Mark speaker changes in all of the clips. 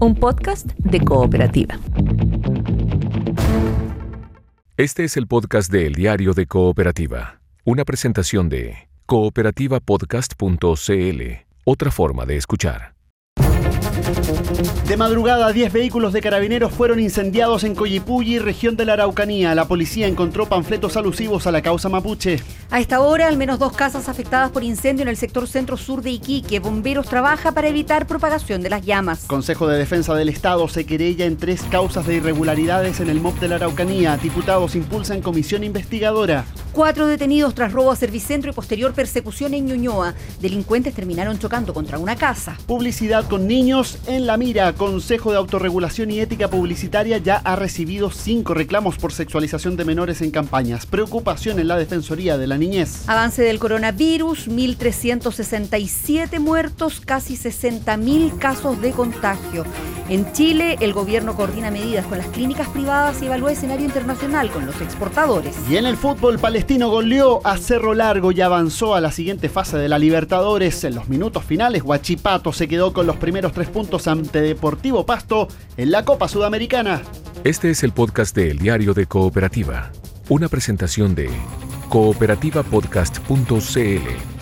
Speaker 1: un podcast de cooperativa.
Speaker 2: Este es el podcast de El Diario de Cooperativa, una presentación de cooperativapodcast.cl, otra forma de escuchar.
Speaker 3: De madrugada, 10 vehículos de carabineros fueron incendiados en Coyipulli, región de la Araucanía. La policía encontró panfletos alusivos a la causa mapuche.
Speaker 4: A esta hora, al menos dos casas afectadas por incendio en el sector centro-sur de Iquique. Bomberos trabaja para evitar propagación de las llamas.
Speaker 3: Consejo de Defensa del Estado se querella en tres causas de irregularidades en el MOP de la Araucanía. Diputados impulsan comisión investigadora.
Speaker 4: Cuatro detenidos tras robo a servicentro y posterior persecución en Ñuñoa. Delincuentes terminaron chocando contra una casa.
Speaker 3: Publicidad con niños en la mira. Consejo de Autorregulación y Ética Publicitaria ya ha recibido cinco reclamos por sexualización de menores en campañas. Preocupación en la Defensoría de la Niñez.
Speaker 4: Avance del coronavirus, 1.367 muertos, casi 60.000 casos de contagio. En Chile, el gobierno coordina medidas con las clínicas privadas y evalúa escenario internacional con los exportadores.
Speaker 3: Y en el fútbol, Palestino goleó a Cerro Largo y avanzó a la siguiente fase de la Libertadores. En los minutos finales, Huachipato se quedó con los primeros tres puntos ante Deportivo Pasto en la Copa Sudamericana.
Speaker 2: Este es el podcast de Diario de Cooperativa, una presentación de cooperativapodcast.cl.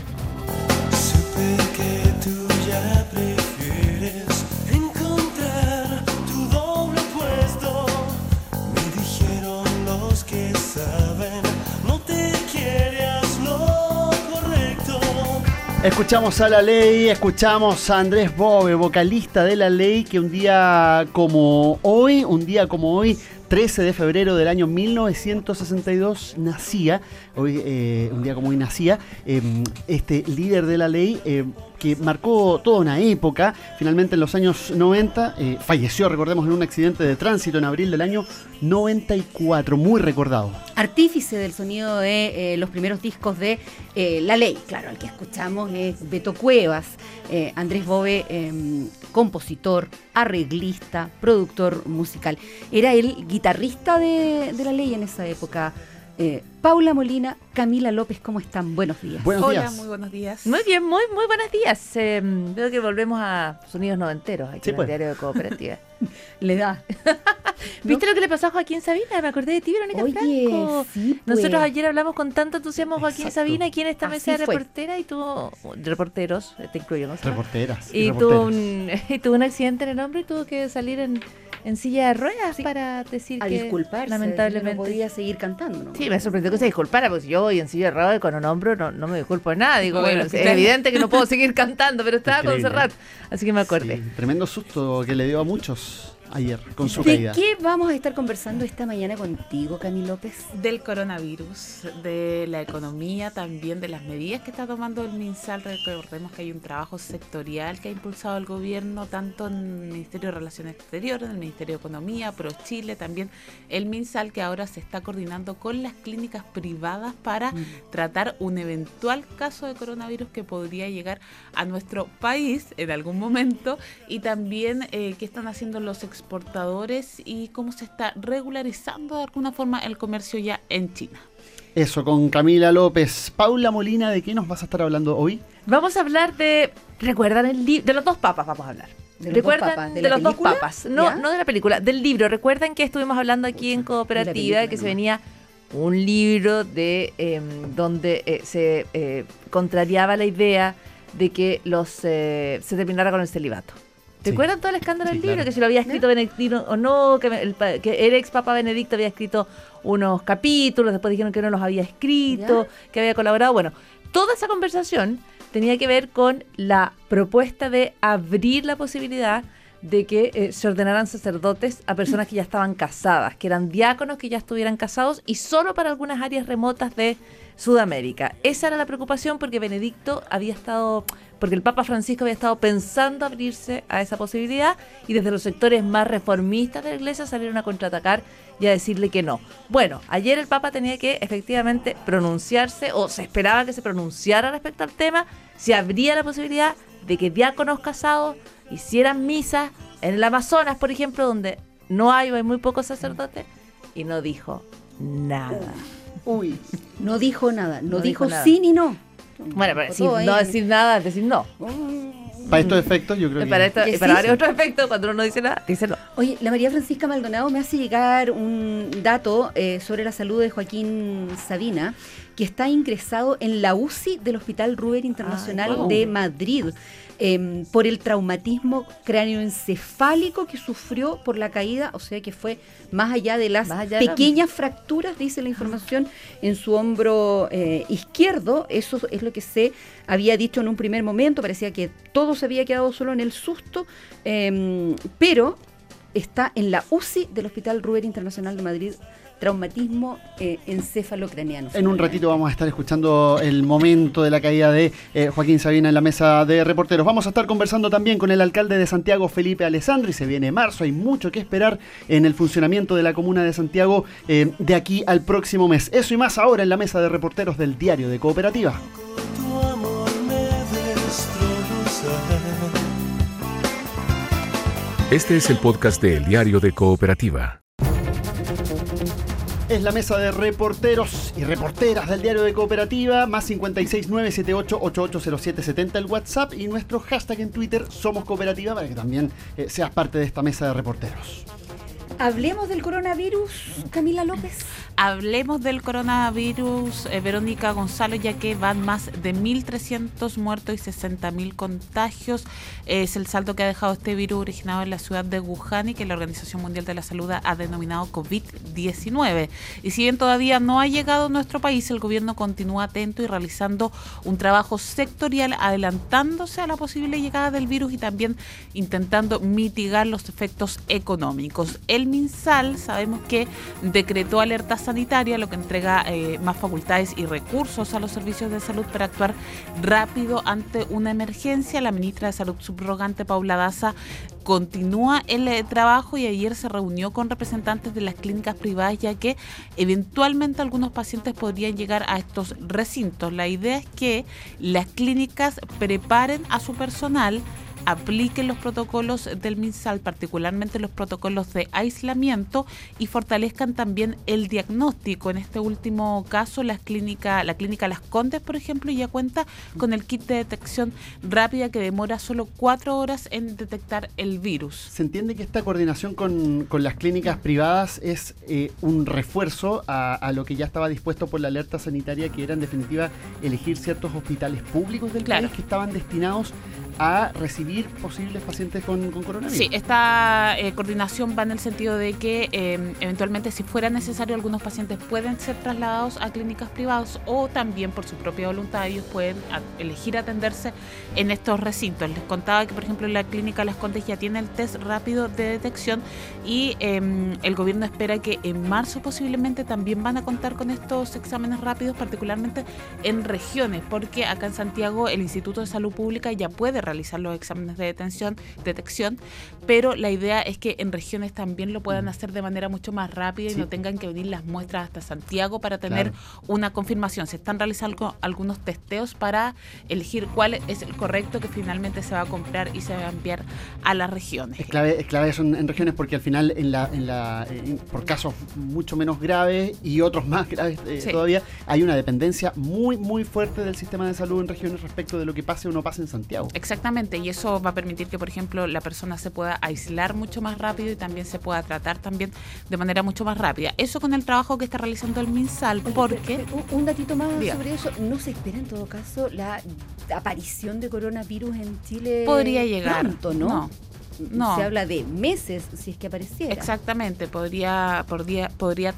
Speaker 3: Escuchamos a la ley, escuchamos a Andrés Bove, vocalista de la ley, que un día como hoy, un día como hoy, 13 de febrero del año 1962, nacía, hoy, eh, un día como hoy nacía, eh, este líder de la ley. eh, que marcó toda una época, finalmente en los años 90, eh, falleció, recordemos, en un accidente de tránsito en abril del año 94, muy recordado.
Speaker 4: Artífice del sonido de eh, los primeros discos de eh, La Ley, claro, el que escuchamos es Beto Cuevas, Andrés Bove, eh, compositor, arreglista, productor musical. Era el guitarrista de La Ley en esa época. Eh, Paula Molina, Camila López, ¿cómo están? Buenos días.
Speaker 3: Buenos
Speaker 5: Hola,
Speaker 3: días.
Speaker 5: muy buenos días.
Speaker 1: Muy bien, muy, muy buenos días. Eh, veo que volvemos a sonidos noventeros aquí
Speaker 3: Sí,
Speaker 1: en
Speaker 3: pues.
Speaker 1: el diario de cooperativa.
Speaker 4: Le da.
Speaker 1: ¿Viste lo que le pasó a Joaquín Sabina? Me acordé de ti, Verónica
Speaker 4: Oye,
Speaker 1: Franco.
Speaker 4: sí, pues.
Speaker 1: Nosotros ayer hablamos con tanto entusiasmo a Joaquín
Speaker 3: Exacto.
Speaker 1: Sabina aquí en esta
Speaker 4: Así
Speaker 1: mesa de reportera y tuvo reporteros, eh, te incluyo, ¿no?
Speaker 3: Reporteras. y
Speaker 1: Y tuvo, un, y tuvo un accidente en el hombro y tuvo que salir en, en silla de ruedas para decir
Speaker 4: A
Speaker 1: que
Speaker 4: disculparse.
Speaker 1: lamentablemente
Speaker 4: No podía seguir cantando, ¿no?
Speaker 1: Sí, me sorprendió que se disculpara, porque yo voy en silla de ruedas con un hombro no, no me disculpo de nada. Digo,
Speaker 5: Bueno,
Speaker 1: bueno, es evidente que no puedo seguir cantando, pero estaba con
Speaker 3: Increíble.
Speaker 1: Serrat, así que me acordé.
Speaker 3: Sí, tremendo susto que le dio a muchos ayer con su
Speaker 4: ¿De
Speaker 3: caída.
Speaker 4: qué vamos a estar conversando esta mañana contigo, Camila López?
Speaker 5: Del coronavirus, de la economía, también de las medidas que está tomando el MinSal. Recordemos que hay un trabajo sectorial que ha impulsado el gobierno, tanto en el Ministerio de Relaciones Exteriores, en el Ministerio de Economía, Pro Chile, también el MinSal, que ahora se está coordinando con las clínicas privadas para tratar un eventual caso de coronavirus que podría llegar a nuestro país en algún momento y también eh, qué están haciendo los exportadores y cómo se está regularizando de alguna forma el comercio ya en China.
Speaker 3: Eso, con Camila López. Paula Molina, ¿de qué nos vas a estar hablando hoy?
Speaker 1: Vamos a hablar de. ¿Recuerdan el libro? De los dos papas vamos a hablar.
Speaker 4: ¿De los
Speaker 1: ¿Recuerdan
Speaker 4: dos papas? ¿De
Speaker 1: los dos papas? No,
Speaker 4: ¿Ya?
Speaker 1: no de la película, del libro. ¿Recuerdan que estuvimos hablando aquí en Cooperativa
Speaker 4: película
Speaker 1: que se venía un libro de em, donde eh, se eh, contrariaba la idea de que los eh, se terminara con el celibato?
Speaker 3: Sí.
Speaker 1: ¿Recuerdan todo el escándalo
Speaker 3: Sí,
Speaker 1: del libro?
Speaker 3: claro.
Speaker 1: Que si lo había escrito Benedictino o no, que, el, pa- que el ex Papa Benedicto había escrito unos capítulos, después dijeron que no los había escrito, que había colaborado. Bueno, toda esa conversación tenía que ver con la propuesta de abrir la posibilidad de que eh, se ordenaran sacerdotes a personas que ya estaban casadas, que eran diáconos que ya estuvieran casados y solo para algunas áreas remotas de Sudamérica. Esa era la preocupación porque Benedicto había estado, porque el Papa Francisco había estado pensando abrirse a esa posibilidad y desde los sectores más reformistas de la iglesia salieron a contraatacar y a decirle que no. Bueno, ayer el Papa tenía que efectivamente pronunciarse o se esperaba que se pronunciara respecto al tema, si habría la posibilidad de que diáconos casados hicieran misas en el Amazonas, por ejemplo, donde no hay o hay muy pocos sacerdotes, y no dijo nada.
Speaker 3: Uy,
Speaker 4: No dijo nada, no,
Speaker 1: No
Speaker 4: dijo,
Speaker 1: dijo nada.
Speaker 4: sí ni no.
Speaker 1: Bueno, pero decir, no decir nada es decir no.
Speaker 3: Para estos efectos, yo creo que.
Speaker 1: Para, esto- y para
Speaker 4: sí.
Speaker 1: varios otros efectos, cuando uno no dice nada, dice no.
Speaker 4: Oye, la María Francisca Maldonado me hace llegar un dato eh, sobre la salud de Joaquín Sabina, que está ingresado en la UCI del Hospital Ruber Internacional
Speaker 1: Ay, wow.
Speaker 4: de Madrid em, por el traumatismo cráneoencefálico que sufrió por la caída, o sea que fue más allá de las
Speaker 1: allá la-
Speaker 4: pequeñas fracturas, dice la información, en su hombro eh, izquierdo. Eso es lo que se había dicho en un primer momento, parecía que todo se había quedado solo en el susto, em, pero está en la UCI del Hospital Ruber Internacional de Madrid, traumatismo eh, encefalocraniano.
Speaker 3: En un ratito vamos a estar escuchando el momento de la caída de eh, Joaquín Sabina en la mesa de reporteros. Vamos a estar conversando también con el alcalde de Santiago, Felipe Alessandri. Se viene marzo, hay mucho que esperar en el funcionamiento de la comuna de Santiago eh, de aquí al próximo mes. Eso y más ahora en la mesa de reporteros del Diario de Cooperativa.
Speaker 2: Este es el podcast de El Diario de Cooperativa.
Speaker 3: Es la mesa de reporteros y reporteras del diario de Cooperativa, más 56978880770 el WhatsApp y nuestro hashtag en Twitter Somos Cooperativa para que también eh, seas parte de esta mesa de reporteros.
Speaker 4: Hablemos del coronavirus, Camila López.
Speaker 5: Hablemos del coronavirus, eh, Verónica Gonzalo, ya que van más de 1.300 muertos y 60.000 contagios. Es el saldo que ha dejado este virus originado en la ciudad de Wuhan y que la Organización Mundial de la Salud ha denominado COVID-19. Y si bien todavía no ha llegado a nuestro país, el gobierno continúa atento y realizando un trabajo sectorial adelantándose a la posible llegada del virus y también intentando mitigar los efectos económicos. El MinSal sabemos que decretó alerta sanitaria, lo que entrega eh, más facultades y recursos a los servicios de salud para actuar rápido ante una emergencia. La ministra de Salud subrogante, Paula Daza, continúa el eh, trabajo y ayer se reunió con representantes de las clínicas privadas ya que eventualmente algunos pacientes podrían llegar a estos recintos. La idea es que las clínicas preparen a su personal apliquen los protocolos del MinSal, particularmente los protocolos de aislamiento y fortalezcan también el diagnóstico. En este último caso, las clínica, la clínica Las Condes, por ejemplo, ya cuenta con el kit de detección rápida que demora solo cuatro horas en detectar el virus.
Speaker 3: Se entiende que esta coordinación con, con las clínicas privadas es eh, un refuerzo a, a lo que ya estaba dispuesto por la alerta sanitaria, que era en definitiva elegir ciertos hospitales públicos del
Speaker 5: Claro.
Speaker 3: país que estaban destinados a recibir posibles pacientes con, coronavirus.
Speaker 5: Sí, esta eh, coordinación va en el sentido de que eh, eventualmente si fuera necesario algunos pacientes pueden ser trasladados a clínicas privadas o también por su propia voluntad ellos pueden elegir atenderse en estos recintos. Les contaba que por ejemplo la clínica Las Condes ya tiene el test rápido de detección y eh, el gobierno espera que en marzo posiblemente también van a contar con estos exámenes rápidos, particularmente en regiones, porque acá en Santiago el Instituto de Salud Pública ya puede realizar los exámenes de detención, detección, pero la idea es que en regiones también lo puedan hacer de manera mucho más rápida y no tengan que venir las muestras hasta Santiago para tener
Speaker 3: Claro.
Speaker 5: una confirmación. Se están realizando algunos testeos para elegir cuál es el correcto que finalmente se va a comprar y se va a enviar a las regiones.
Speaker 3: Es clave, es clave eso en, en regiones porque al final, en la, en la, en- por casos mucho menos graves y otros más graves eh,
Speaker 5: Sí.
Speaker 3: todavía, hay una dependencia muy, muy fuerte del sistema de salud en regiones respecto de lo que pase o no pase en Santiago.
Speaker 5: Exactamente, y eso va a permitir que, por ejemplo, la persona se pueda aislar mucho más rápido y también se pueda tratar también de manera mucho más rápida. Eso con el trabajo que está realizando el MinSal, porque...
Speaker 4: pero- pero un, un datito más
Speaker 5: Diga.
Speaker 4: sobre eso. ¿No se espera en todo caso la aparición de coronavirus en Chile?
Speaker 5: Podría llegar.
Speaker 4: Pronto, ¿no?
Speaker 5: No, no.
Speaker 4: Se habla de meses si es que apareciera.
Speaker 5: Exactamente, podría, podría, podría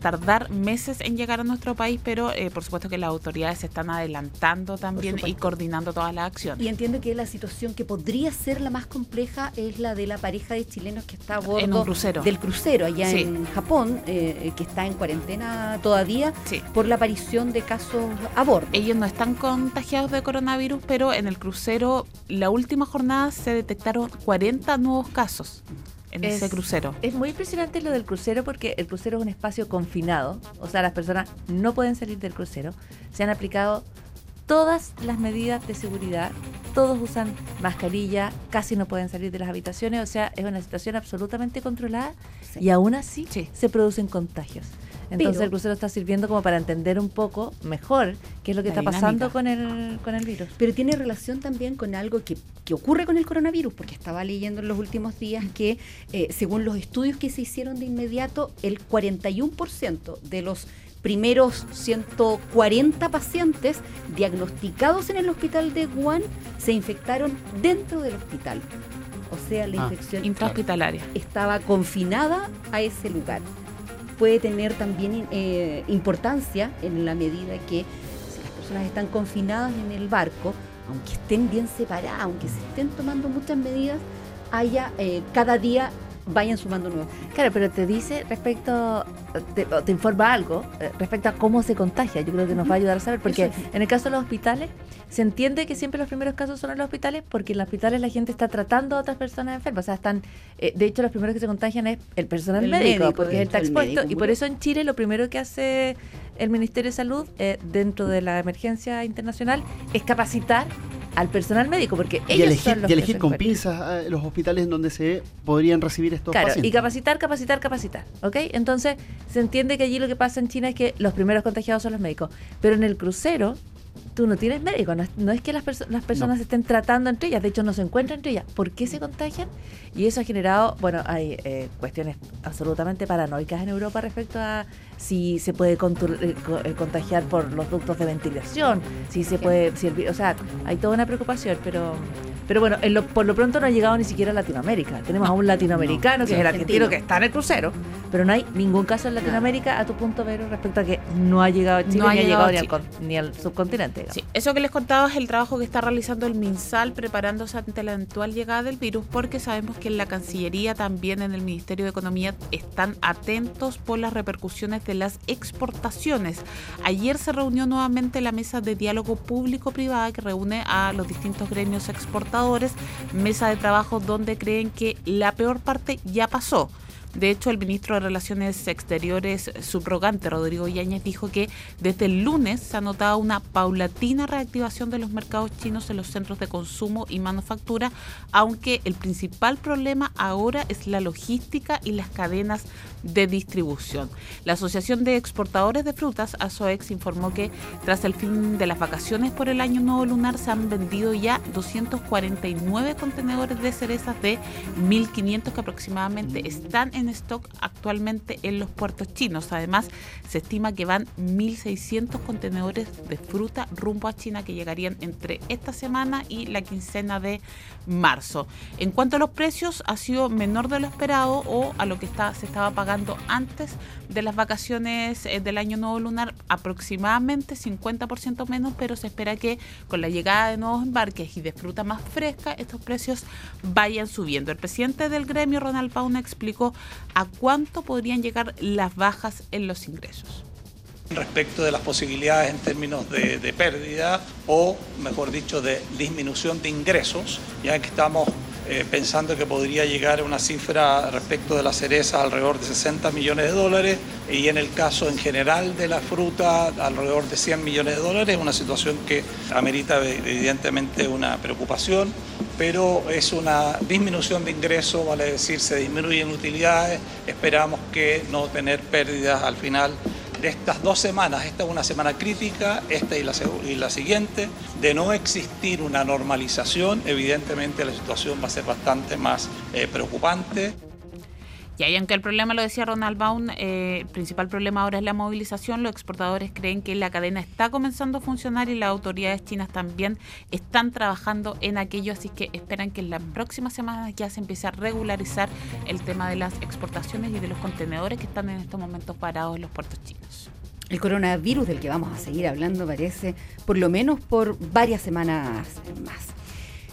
Speaker 5: tardar meses en llegar a nuestro país, pero eh, por supuesto que las autoridades se están adelantando también y coordinando todas las acciones.
Speaker 4: Y entiendo que la situación que podría ser la más compleja es la de la pareja de chilenos que está a bordo
Speaker 5: crucero.
Speaker 4: del crucero allá
Speaker 5: Sí.
Speaker 4: en Japón, eh, que está en cuarentena todavía
Speaker 5: Sí.
Speaker 4: por la aparición de casos a bordo.
Speaker 5: Ellos no están contagiados de coronavirus, pero en el crucero, la última jornada se detectaron 40 nuevos casos en
Speaker 1: Es-
Speaker 5: ese crucero.
Speaker 1: Es muy impresionante lo del crucero porque el crucero es un espacio confinado, o sea, las personas no pueden salir del crucero. Se han aplicado todas las medidas de seguridad, todos usan mascarilla, casi no pueden salir de las habitaciones, o sea, es una situación absolutamente controlada
Speaker 4: Sí.
Speaker 1: y aún así
Speaker 5: Sí.
Speaker 1: se producen contagios. Entonces
Speaker 4: Pero-
Speaker 1: el crucero está sirviendo como para entender un poco mejor qué es lo que está pasando con el, con el virus.
Speaker 4: Pero tiene relación también con algo que, que ocurre con el coronavirus, porque estaba leyendo en los últimos días que, eh, según los estudios que se hicieron de inmediato, el 41% de los primeros 140 pacientes diagnosticados en el hospital de Wuhan se infectaron dentro del hospital. O sea, la
Speaker 3: Ah,
Speaker 4: infección
Speaker 5: Intrahospitalaria.
Speaker 4: estaba confinada a ese lugar. Puede tener también eh, importancia en la medida que si las personas están confinadas en el barco, aunque estén bien separadas, aunque se estén tomando muchas medidas, haya eh, cada día vayan sumando nuevos.
Speaker 1: Claro, pero te dice respecto, te, te informa algo eh, respecto a cómo se contagia. Yo creo que nos va a ayudar a saber, porque en el caso de los hospitales, se entiende que siempre los primeros casos son en los hospitales, porque en los hospitales la gente está tratando a otras personas enfermas. O sea, están, eh, de hecho, los primeros que se contagian es el personal
Speaker 4: El
Speaker 1: médico,
Speaker 4: médico,
Speaker 1: porque él está expuesto. Y por eso en Chile lo primero que hace el Ministerio de Salud eh, dentro de la emergencia internacional es capacitar al personal médico, porque
Speaker 3: Y
Speaker 1: ellos
Speaker 3: elegir,
Speaker 1: son los
Speaker 3: y
Speaker 1: que
Speaker 3: elegir
Speaker 1: se
Speaker 3: con pinzas eh, los hospitales en donde se podrían recibir estos
Speaker 1: Claro,
Speaker 3: pacientes.
Speaker 1: y capacitar, capacitar, capacitar, ¿ok? Entonces, se entiende que allí lo que pasa en China es que los primeros contagiados son los médicos, pero en el crucero tú no tienes médico, no es, no es que las, perso- las personas se estén tratando entre ellas, de hecho no se encuentran entre ellas. ¿Por qué se contagian? Y eso ha generado, bueno, hay eh, cuestiones absolutamente paranoicas en Europa respecto a si se puede eh, eh, contagiar por los ductos de ventilación, si se puede, si el o sea, hay toda una preocupación, pero pero bueno, en lo- por lo pronto no ha llegado ni siquiera a Latinoamérica. Tenemos a un latinoamericano que
Speaker 4: sí,
Speaker 1: es el
Speaker 4: argentino.
Speaker 1: argentino que está en el crucero, pero no hay ningún caso en Latinoamérica a tu punto, Vero, respecto a que no ha llegado a Chile
Speaker 5: ha
Speaker 1: ni ha
Speaker 5: llegado
Speaker 1: ni al,
Speaker 5: Chile.
Speaker 1: con- ni al subcontinente. digamos.
Speaker 5: Sí, eso que les contaba es el trabajo que está realizando el MinSal preparándose ante la eventual llegada del virus, porque sabemos que en la Cancillería, también en el Ministerio de Economía, están atentos por las repercusiones de las exportaciones. Ayer se reunió nuevamente la mesa de diálogo público-privada que reúne a los distintos gremios exportadores, mesa de trabajo donde creen que la peor parte ya pasó. De hecho, el ministro de Relaciones Exteriores subrogante, Rodrigo Yáñez, dijo que desde el lunes se ha notado una paulatina reactivación de los mercados chinos en los centros de consumo y manufactura, aunque el principal problema ahora es la logística y las cadenas de distribución. La Asociación de Exportadores de Frutas, ASOEX, informó que tras el fin de las vacaciones por el año nuevo lunar se han vendido ya 249 contenedores de cerezas de 1.500 que aproximadamente están en stock actualmente en los puertos chinos. Además, se estima que van 1.600 contenedores de fruta rumbo a China que llegarían entre esta semana y la quincena de marzo. En cuanto a los precios, ha sido menor de lo esperado o a lo que se estaba pagando antes de las vacaciones eh, del año nuevo lunar, aproximadamente 50% menos, pero se espera que con la llegada de nuevos embarques y de fruta más fresca, estos precios vayan subiendo. El presidente del gremio, Ronald Pauna, explicó a cuánto podrían llegar las bajas en los ingresos.
Speaker 6: Respecto de las posibilidades en términos de, pérdida o, mejor dicho, de disminución de ingresos, ya que estamos eh, pensando que podría llegar a una cifra respecto de las cerezas alrededor de 60 millones de dólares y en el caso en general de la fruta alrededor de 100 millones de dólares, una situación que amerita evidentemente una preocupación, pero es una disminución de ingresos, vale decir, se disminuyen utilidades, esperamos que no tener pérdidas al final de estas dos semanas, esta es una semana crítica, esta y la, y la siguiente, de no existir una normalización, evidentemente la situación va a ser bastante más eh, preocupante.
Speaker 5: Y aunque el problema, lo decía Ronald Baum, eh, el principal problema ahora es la movilización, los exportadores creen que la cadena está comenzando a funcionar y las autoridades chinas también están trabajando en aquello, así que esperan que en las próximas semanas ya se empiece a regularizar el tema de las exportaciones y de los contenedores que están en estos momentos parados en los puertos chinos.
Speaker 4: El coronavirus del que vamos a seguir hablando parece por lo menos por varias semanas más.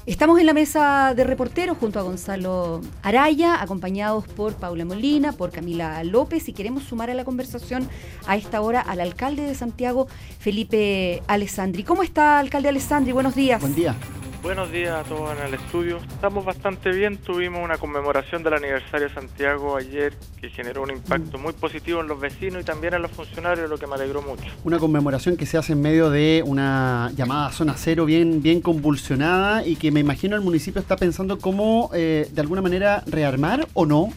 Speaker 4: Estamos en la mesa de reporteros junto a Gonzalo Araya, acompañados por Paula Molina, por Camila López y queremos sumar a la conversación a esta hora al alcalde de Santiago, Felipe Alessandri. ¿Cómo está, alcalde Alessandri? Buenos días.
Speaker 3: Buen día.
Speaker 7: Buenos días a todos en el estudio. Estamos bastante bien. Tuvimos una conmemoración del aniversario de Santiago ayer que generó un impacto muy positivo en los vecinos y también en los funcionarios, lo que me alegró mucho.
Speaker 3: Una conmemoración que se hace en medio de una llamada zona cero bien, bien convulsionada y que me imagino el municipio está pensando cómo eh, de alguna manera rearmar o no.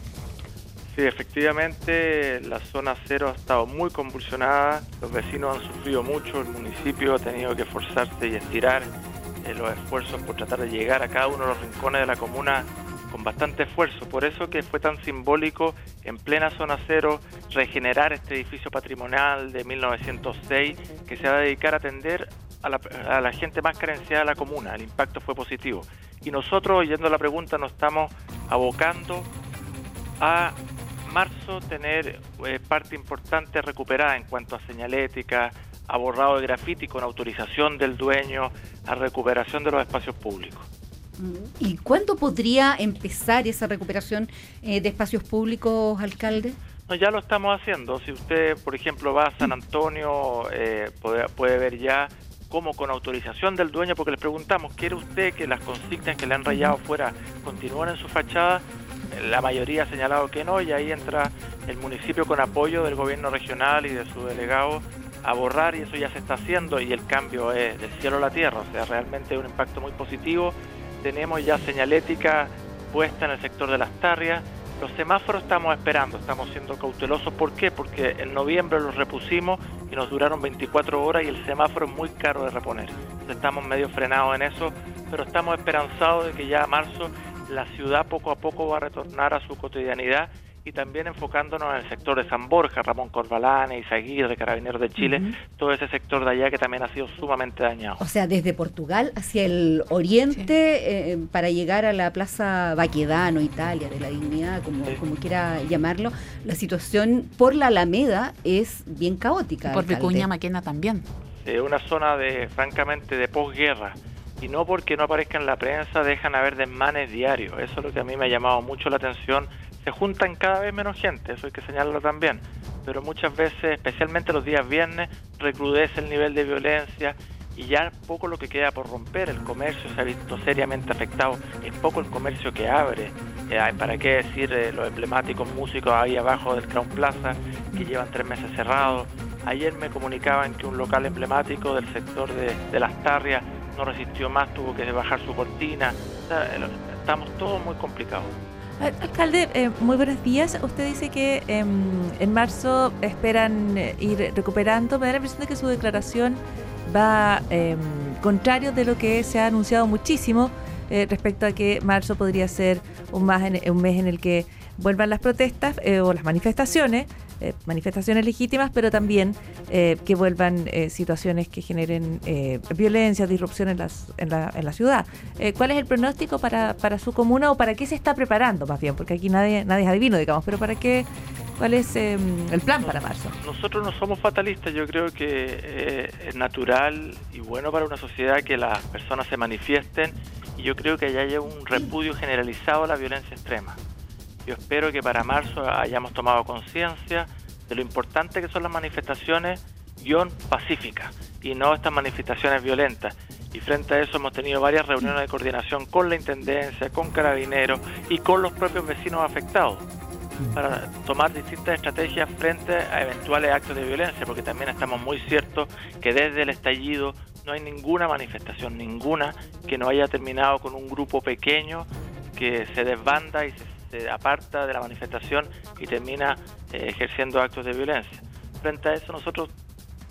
Speaker 7: Sí, efectivamente la zona cero ha estado muy convulsionada, los vecinos han sufrido mucho, el municipio ha tenido que esforzarse y estirar eh, los esfuerzos por tratar de llegar a cada uno de los rincones de la comuna con bastante esfuerzo. Por eso que fue tan simbólico en plena zona cero regenerar este edificio patrimonial de 1906 que se va a dedicar a atender a la, a gente más carenciada de la comuna. El impacto fue positivo. Y nosotros, oyendo la pregunta, nos estamos abocando a marzo tener eh, parte importante recuperada en cuanto a señalética, a borrado de grafiti con autorización del dueño, a recuperación de los espacios públicos.
Speaker 4: ¿Y cuándo podría empezar esa recuperación eh, de espacios públicos, alcalde?
Speaker 7: No, ya lo estamos haciendo. Si usted, por ejemplo, va a San Antonio, eh, puede, puede ver ya cómo con autorización del dueño, porque le preguntamos, ¿quiere usted que las consignas que le han rayado fuera continúen en su fachada? La mayoría ha señalado que no y ahí entra el municipio con apoyo del gobierno regional y de su delegado a borrar y eso ya se está haciendo y el cambio es del cielo a la tierra, o sea, realmente un impacto muy positivo. Tenemos ya señalética puesta en el sector de las tarrias. Los semáforos estamos esperando, estamos siendo cautelosos. ¿Por qué? Porque en noviembre los repusimos y nos duraron 24 horas y el semáforo es muy caro de reponer. Estamos medio frenados en eso, pero estamos esperanzados de que ya a marzo la ciudad poco a poco va a retornar a su cotidianidad y también enfocándonos en el sector de San Borja, Ramón Corvalán, Izaguirre, Carabineros de Chile, todo ese sector de allá que también ha sido sumamente dañado.
Speaker 4: O sea, desde Portugal hacia el oriente eh, para llegar a la Plaza Baquedano, Italia, de la Dignidad, como,
Speaker 7: Sí.
Speaker 4: como quiera llamarlo, la situación por la Alameda es bien caótica.
Speaker 5: Por
Speaker 4: alcalde.
Speaker 5: Vicuña Maquena también.
Speaker 7: Eh, una zona de, francamente, de posguerra. Y no porque no aparezca en la prensa, dejan haber desmanes diarios. Eso es lo que a mí me ha llamado mucho la atención. Se juntan cada vez menos gente, eso hay que señalarlo también. Pero muchas veces, especialmente los días viernes, recrudece el nivel de violencia y ya poco lo que queda por romper. El comercio se ha visto seriamente afectado. Es poco el comercio que abre. Eh, ¿Para qué decir eh, los emblemáticos músicos ahí abajo del Crown Plaza que llevan tres meses cerrados? Ayer me comunicaban que un local emblemático del sector de, de Las Tarrias no resistió más, tuvo que bajar su cortina. El- estamos todos muy complicados.
Speaker 1: Al- Alcalde, eh, muy buenos días. Usted dice que em, en marzo esperan eh, ir recuperando. Me da la impresión de que su declaración va em, contrario de lo que se ha anunciado muchísimo eh, respecto a que marzo podría ser un, más en- un mes en el que vuelvan las protestas eh, o las manifestaciones, eh, manifestaciones legítimas, pero también eh, que vuelvan eh, situaciones que generen eh, violencia, disrupción en, las, en, la, en la ciudad. ¿Cuál es el pronóstico para, para su comuna o para qué se está preparando más bien? Porque aquí nadie, nadie es adivino, digamos, pero ¿para qué? ¿Cuál es eh, el plan para marzo?
Speaker 7: Nosotros no somos fatalistas, yo creo que es natural y bueno para una sociedad que las personas se manifiesten y yo creo que ya haya un repudio generalizado a la violencia extrema. Yo espero que para marzo hayamos tomado conciencia de lo importante que son las manifestaciones guion pacíficas y no estas manifestaciones violentas. Y frente a eso hemos tenido varias reuniones de coordinación con la Intendencia, con Carabineros y con los propios vecinos afectados para tomar distintas estrategias frente a eventuales actos de violencia, porque también estamos muy ciertos que desde el estallido no hay ninguna manifestación, ninguna, que no haya terminado con un grupo pequeño que se desbanda y se, se aparta de la manifestación y termina eh, ejerciendo actos de violencia. Frente a eso nosotros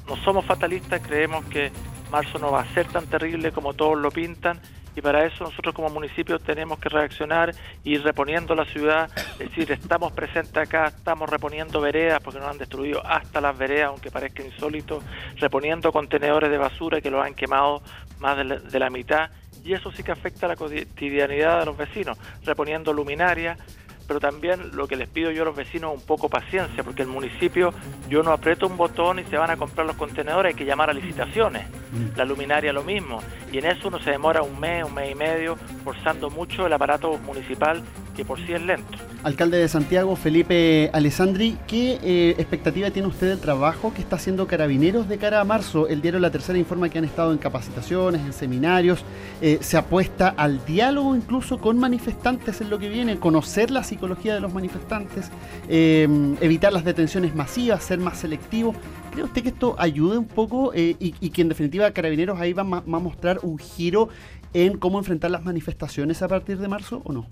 Speaker 7: no somos fatalistas, creemos que marzo no va a ser tan terrible como todos lo pintan y para eso nosotros como municipio tenemos que reaccionar y ir reponiendo la ciudad, es decir, estamos presentes acá, estamos reponiendo veredas porque nos han destruido hasta las veredas, aunque parezca insólito, reponiendo contenedores de basura que los han quemado más de la mitad y eso sí que afecta a la cotidianidad de los vecinos, reponiendo luminarias, pero también lo que les pido yo a los vecinos es un poco paciencia, porque el municipio yo no aprieto un botón y se van a comprar los contenedores, hay que llamar a licitaciones, la luminaria lo mismo, y en eso uno se demora un mes, un mes y medio, forzando mucho el aparato municipal que por sí es lento.
Speaker 3: Alcalde de Santiago, Felipe Alessandri, ¿qué eh, expectativa tiene usted del trabajo que está haciendo Carabineros de cara a marzo? El diario La Tercera informa que han estado en capacitaciones, en seminarios, eh, se apuesta al diálogo incluso con manifestantes en lo que viene, conocer la psicología de los manifestantes, eh, evitar las detenciones masivas, ser más selectivo. ¿Cree usted que esto ayude un poco y, que en definitiva Carabineros ahí va, va a mostrar un giro en cómo enfrentar las manifestaciones a partir de marzo o no?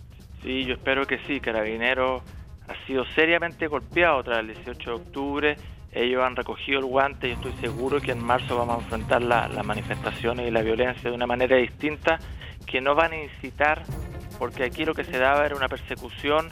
Speaker 7: Sí, yo espero que sí, Carabineros ha sido seriamente golpeado tras el 18 de octubre. Ellos han recogido el guante y estoy seguro que en marzo vamos a enfrentar la- las manifestaciones y la violencia de una manera distinta que no van a incitar, porque aquí lo que se daba era una persecución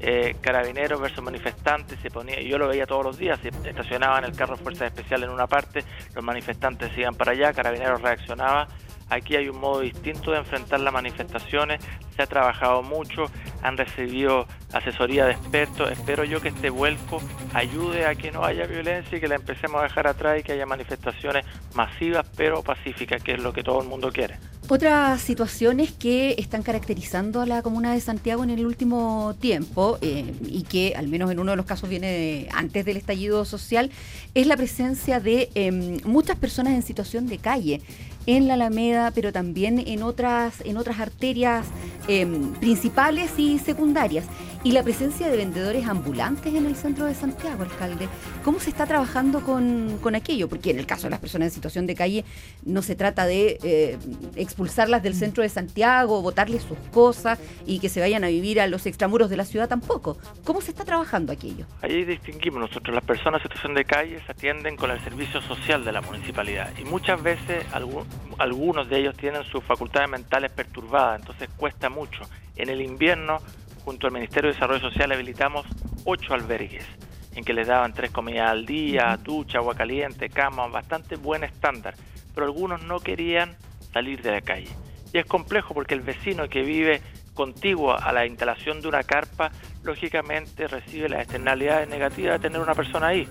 Speaker 7: eh, carabineros versus manifestantes, se ponía, yo lo veía todos los días, se estacionaban el carro de fuerzas especiales en una parte, los manifestantes iban para allá, carabineros reaccionaba. Aquí hay un modo distinto de enfrentar las manifestaciones, se ha trabajado mucho, han recibido asesoría de expertos, espero yo que este vuelco ayude a que no haya violencia y que la empecemos a dejar atrás y que haya manifestaciones masivas pero pacíficas, que es lo que todo el mundo quiere.
Speaker 4: Otras situaciones que están caracterizando a la comuna de Santiago en el último tiempo eh, y que al menos en uno de los casos viene antes del estallido social es la presencia de em, muchas personas en situación de calle en la Alameda, pero también en otras en otras arterias em, principales y secundarias y la presencia de vendedores ambulantes en el centro de Santiago, alcalde. ¿Cómo se está trabajando con, con aquello? Porque en el caso de las personas en situación de calle no se trata de eh, expulsarlas del centro de Santiago, botarles sus cosas y que se vayan a vivir a los extramuros de la ciudad tampoco. ¿Cómo se está trabajando aquello?
Speaker 7: Ahí distinguimos nosotros, las personas en situación de calle se atienden con el servicio social de la municipalidad y muchas veces algu- algunos de ellos tienen sus facultades mentales perturbadas, entonces cuesta mucho. En el invierno, junto al Ministerio de Desarrollo Social, habilitamos ocho albergues en que les daban tres comidas al día, ducha, agua caliente, cama, bastante buen estándar, pero algunos no querían salir de la calle. Y es complejo porque el vecino que vive contiguo a la instalación de una carpa, lógicamente recibe las externalidades negativas de tener una persona ahí,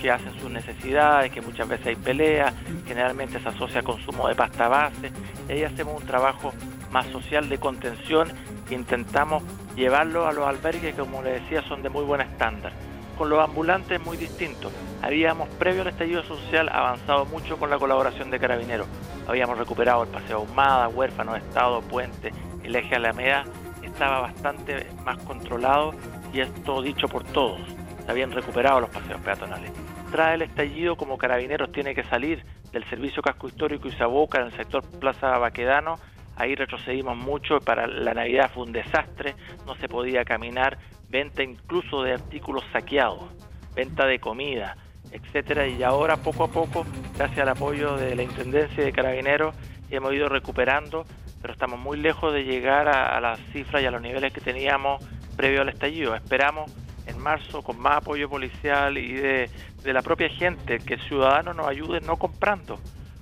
Speaker 7: que hacen sus necesidades, que muchas veces hay peleas, generalmente se asocia a consumo de pasta base, y ahí hacemos un trabajo más social de contención intentamos llevarlo a los albergues que como le decía son de muy buen estándar. Con los ambulantes es muy distinto. Habíamos, previo al estallido social, avanzado mucho con la colaboración de carabineros. Habíamos recuperado el Paseo Ahumada, Huérfano, Estado, Puente, el eje Alameda. Estaba bastante más controlado y esto dicho por todos. Se habían recuperado los paseos peatonales. Tras el estallido, como carabineros tiene que salir del servicio casco histórico y se aboca en el sector Plaza Baquedano, ahí retrocedimos mucho, para la Navidad fue un desastre, no se podía caminar, venta incluso de artículos saqueados, venta de comida, etcétera, y ahora poco a poco, gracias al apoyo de la Intendencia y de Carabineros, hemos ido recuperando, pero estamos muy lejos de llegar a, las cifras y a los niveles que teníamos previo al estallido. Esperamos en marzo con más apoyo policial y de, de la propia gente, que el ciudadano nos ayude no comprando,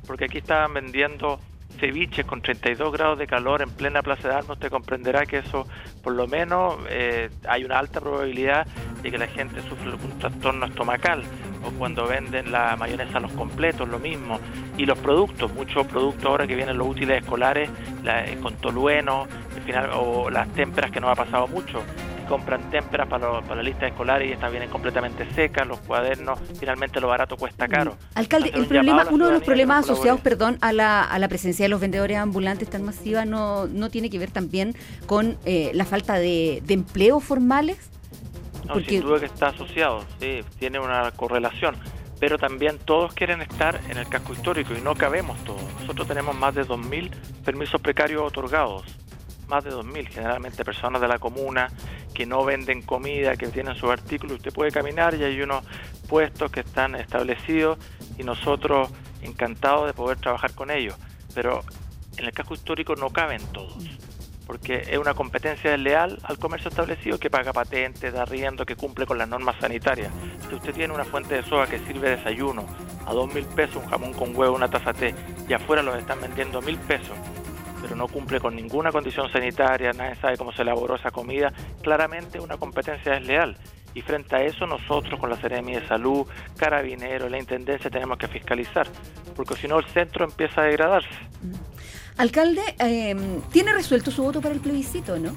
Speaker 7: porque aquí estaban vendiendo ceviches con 32 grados de calor en plena Plaza de Armas, usted comprenderá que eso, por lo menos, eh, hay una alta probabilidad de que la gente sufra algún trastorno estomacal. O cuando venden la mayonesa a los completos, lo mismo. Y los productos, muchos productos ahora que vienen los útiles escolares, la- eh, con tolueno, al final, o las témperas que nos ha pasado mucho. Compran témperas para, los- para la lista escolar y estas vienen completamente secas, los cuadernos, finalmente lo barato cuesta caro.
Speaker 4: Alcalde, el problema, uno de los problemas asociados, perdón, a la, a la presencia de los vendedores ambulantes tan masiva no, no tiene que ver también con eh, la falta de, de empleos formales.
Speaker 7: No,
Speaker 4: Porque-
Speaker 7: sin duda que está asociado, sí, tiene una correlación. Pero también todos quieren estar en el casco histórico y no cabemos todos. Nosotros tenemos más de 2.000 permisos precarios otorgados. Más de 2.000, generalmente personas de la comuna que no venden comida, que tienen sus artículos. Usted puede caminar y hay unos puestos que están establecidos y nosotros encantados de poder trabajar con ellos. Pero en el casco histórico no caben todos porque es una competencia desleal al comercio establecido que paga patentes, da arriendo, que cumple con las normas sanitarias. Si usted tiene una fuente de soja que sirve de desayuno a dos mil pesos, un jamón con huevo, una taza té, y afuera los están vendiendo mil pesos, pero no cumple con ninguna condición sanitaria, nadie sabe cómo se elaboró esa comida, claramente una competencia desleal. Y frente a eso nosotros con la Seremia de Salud, Carabineros, la Intendencia tenemos que fiscalizar, porque si no el centro empieza a degradarse.
Speaker 4: Alcalde, eh, ¿tiene resuelto su voto para el plebiscito, no?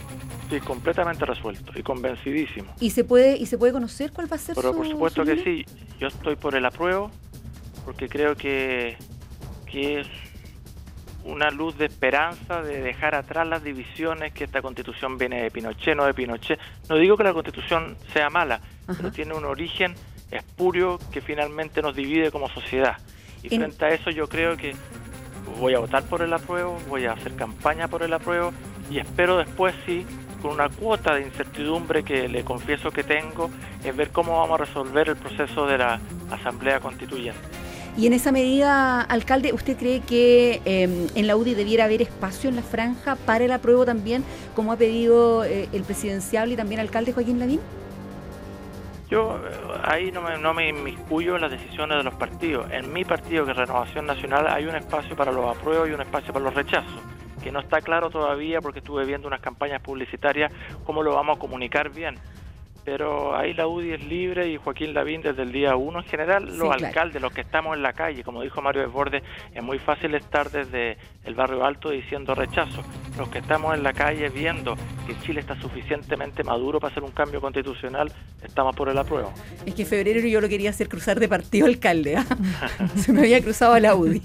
Speaker 7: Sí, completamente resuelto y convencidísimo.
Speaker 4: ¿Y se puede y se puede conocer cuál va a ser
Speaker 7: Pero
Speaker 4: su
Speaker 7: por supuesto
Speaker 4: su
Speaker 7: que sí, yo estoy por el apruebo porque creo que, que es una luz de esperanza de dejar atrás las divisiones que esta constitución viene de Pinochet, no de Pinochet. No digo que la constitución sea mala, pero tiene un origen espurio que finalmente nos divide como sociedad. Y
Speaker 4: En-
Speaker 7: frente a eso yo creo que voy a votar por el apruebo, voy a hacer campaña por el apruebo y espero después sí con una cuota de incertidumbre que le confieso que tengo, es ver cómo vamos a resolver el proceso de la Asamblea Constituyente.
Speaker 4: Y en esa medida, alcalde, ¿usted cree que eh, en la UDI debiera haber espacio en la franja para el apruebo también, como ha pedido eh, el presidenciable y también alcalde Joaquín Lavín?
Speaker 7: Yo eh, ahí no me, no me inmiscuyo en las decisiones de los partidos. En mi partido, que es Renovación Nacional, hay un espacio para los apruebos y un espacio para los rechazos, que no está claro todavía porque estuve viendo unas campañas publicitarias, cómo lo vamos a comunicar bien. Pero ahí la UDI es libre y Joaquín Lavín desde el día uno. En general, los
Speaker 4: claro.
Speaker 7: alcaldes, los que estamos en la calle, como dijo Mario Desbordes, es muy fácil estar desde el barrio alto diciendo rechazo. Los que estamos en la calle viendo que Chile está suficientemente maduro para hacer un cambio constitucional, estamos por el apruebo.
Speaker 4: Es que en febrero yo lo quería hacer cruzar de partido alcalde. ¿ah? Se me había cruzado a la UDI.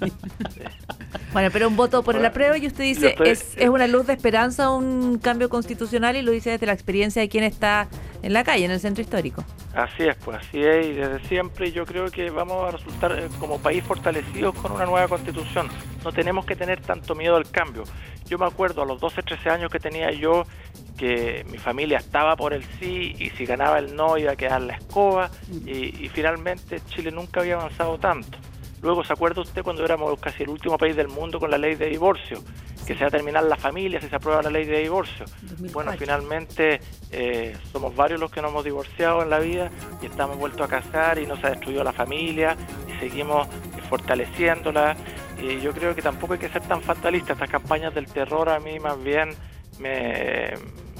Speaker 1: Bueno, pero un voto por el apruebo y usted dice,
Speaker 7: estoy-
Speaker 1: es, es una luz de esperanza un cambio constitucional y lo dice desde la experiencia de quien está en la calle, en el centro histórico.
Speaker 7: Así es, pues así es, y desde siempre yo creo que vamos a resultar eh, como país fortalecidos con una nueva constitución. No tenemos que tener tanto miedo al cambio. Yo me acuerdo a los 12, 13 años que tenía yo que mi familia estaba por el sí y si ganaba el no iba a quedar la escoba y, y finalmente Chile nunca había avanzado tanto. Luego, ¿se acuerda usted cuando éramos casi el último país del mundo con la ley de divorcio? Que se va a terminar la familia si se aprueba la ley de divorcio.
Speaker 4: 2004.
Speaker 7: Bueno, finalmente eh, somos varios los que nos hemos divorciado en la vida y estamos vueltos a casar y no se ha destruido la familia y seguimos fortaleciéndola. Y yo creo que tampoco hay que ser tan fatalista. Estas campañas del terror a mí más bien me,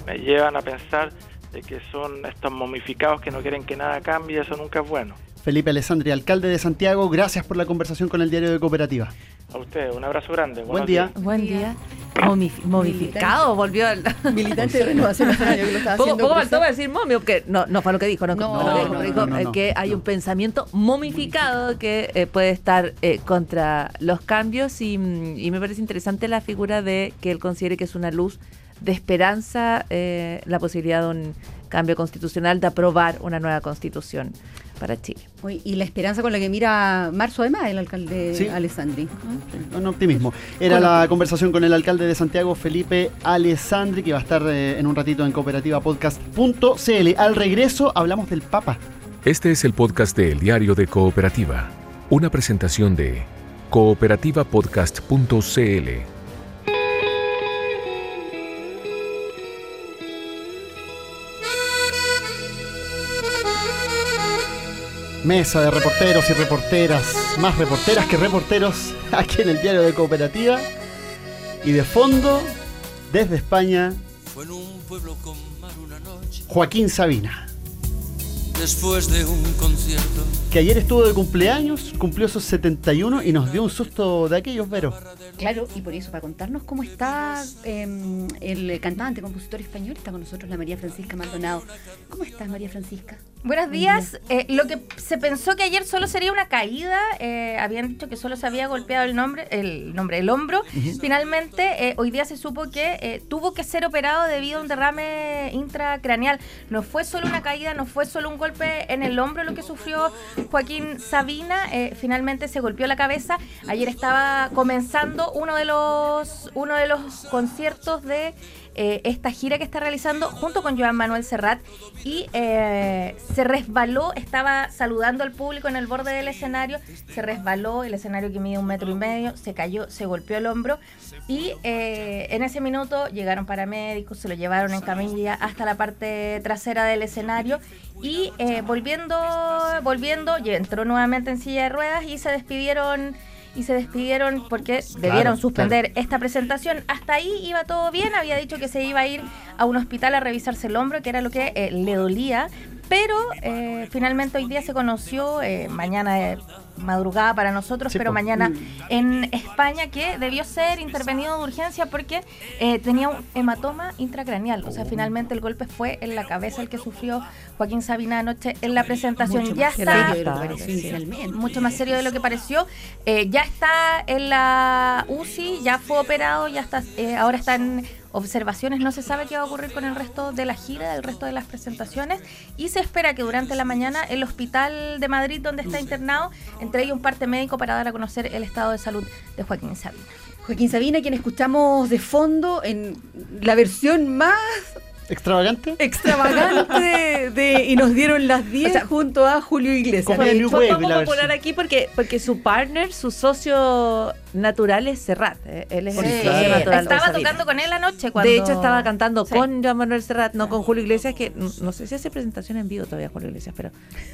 Speaker 7: me llevan a pensar de que son estos momificados que no quieren que nada cambie, eso nunca es bueno.
Speaker 3: Felipe Alessandri, alcalde de Santiago, gracias por la conversación con el diario de Cooperativa.
Speaker 7: A ustedes, un abrazo grande.
Speaker 3: Buen
Speaker 7: buenos
Speaker 3: día.
Speaker 7: días.
Speaker 1: Buen día. Momif- momificado, volvió al...
Speaker 4: Militante de Renovación Nacional, yo que lo estaba
Speaker 1: Poco,
Speaker 4: haciendo
Speaker 1: poco
Speaker 4: cruzar.
Speaker 1: faltó para decir momio, que no, no fue lo que dijo, no,
Speaker 4: No,
Speaker 1: no lo dijo,
Speaker 3: no,
Speaker 1: dijo,
Speaker 3: no, no,
Speaker 1: que hay
Speaker 3: no.
Speaker 1: un pensamiento momificado que eh, puede estar eh, contra los cambios y, mm, y me parece interesante la figura de que él considere que es una luz de esperanza eh, la posibilidad de un cambio constitucional, de aprobar una nueva constitución para Chile.
Speaker 4: Y la esperanza con la que mira marzo además el alcalde
Speaker 3: Sí.
Speaker 4: Alessandri.
Speaker 3: Con optimismo. Era la conversación con el alcalde de Santiago, Felipe Alessandri, que va a estar eh, en un ratito en cooperativapodcast.cl. Al regreso hablamos del Papa.
Speaker 2: Este es el podcast de El Diario de Cooperativa, una presentación de cooperativapodcast.cl.
Speaker 3: Mesa de reporteros y reporteras, más reporteras que reporteros, aquí en el diario de Cooperativa. Y de fondo, desde España,
Speaker 8: Fue en después de un concierto.
Speaker 3: que ayer estuvo de cumpleaños, cumplió sus 71 y nos dio un susto de aquellos, Vero.
Speaker 4: Claro, y por eso, para contarnos cómo está eh, el cantante, compositor español, está con nosotros la María Francisca Maldonado. ¿Cómo estás, María Francisca?
Speaker 9: Buenos días. Eh, lo que se pensó que ayer solo sería una caída, eh, habían dicho que solo se había golpeado el nombre, el nombre, el hombro. Finalmente, eh, hoy día se supo que eh, tuvo que ser operado debido a un derrame intracraneal. No fue solo una caída, no fue solo un golpe en el hombro lo que sufrió Joaquín Sabina. eh, finalmente se golpeó la cabeza. Ayer estaba comenzando uno de los uno de los conciertos de eh, esta gira que está realizando junto con Joan Manuel Serrat y eh, se resbaló, estaba saludando al público en el borde del escenario, se resbaló, el escenario que mide un metro y medio, se cayó, se golpeó el hombro y eh, en ese minuto llegaron paramédicos, se lo llevaron en camilla hasta la parte trasera del escenario y eh, volviendo, volviendo, entró nuevamente en silla de ruedas y se despidieron y se despidieron porque debieron suspender esta presentación. Hasta ahí iba todo bien, había dicho que se iba a ir a un hospital a revisarse el hombro, que era lo que eh, le dolía, pero eh, finalmente hoy día se conoció, eh, mañana de madrugada para nosotros,
Speaker 3: Sí,
Speaker 9: pero
Speaker 3: po.
Speaker 9: mañana en España, que debió ser intervenido de urgencia porque eh, tenía un hematoma intracraneal. O sea, finalmente el golpe fue en la cabeza el que sufrió Joaquín Sabina anoche en la presentación.
Speaker 4: Mucho
Speaker 9: ya
Speaker 4: más
Speaker 9: está
Speaker 4: serio de lo que pareció
Speaker 1: Sí.
Speaker 4: inicialmente.
Speaker 9: mucho más serio de lo que pareció. Eh, ya está en la UCI, ya fue operado, ya está, eh, ahora está en observaciones. No se sabe qué va a ocurrir con el resto de la gira, del resto de las presentaciones. Y se espera que durante la mañana el hospital de Madrid, donde está internado, entregue un parte médico para dar a conocer el estado de salud de Joaquín Sabina.
Speaker 4: Joaquín Sabina, quien escuchamos de fondo en la versión más
Speaker 3: ¿Extravagante?
Speaker 4: extravagante de, y nos dieron las 10
Speaker 1: O sea,
Speaker 4: junto a Julio Iglesias.
Speaker 3: Wave,
Speaker 1: poco
Speaker 3: la
Speaker 1: popular
Speaker 3: versión.
Speaker 1: aquí porque, porque su partner, su socio natural es Serrat. eh, Él es
Speaker 3: Sí,
Speaker 1: el socio
Speaker 3: claro.
Speaker 1: natural de
Speaker 9: Estaba tocando con él anoche cuando...
Speaker 1: De hecho, estaba cantando
Speaker 9: Sí.
Speaker 1: con Joan Manuel Serrat, no con Julio Iglesias, que no sé si hace presentación en vivo todavía Julio Iglesias, pero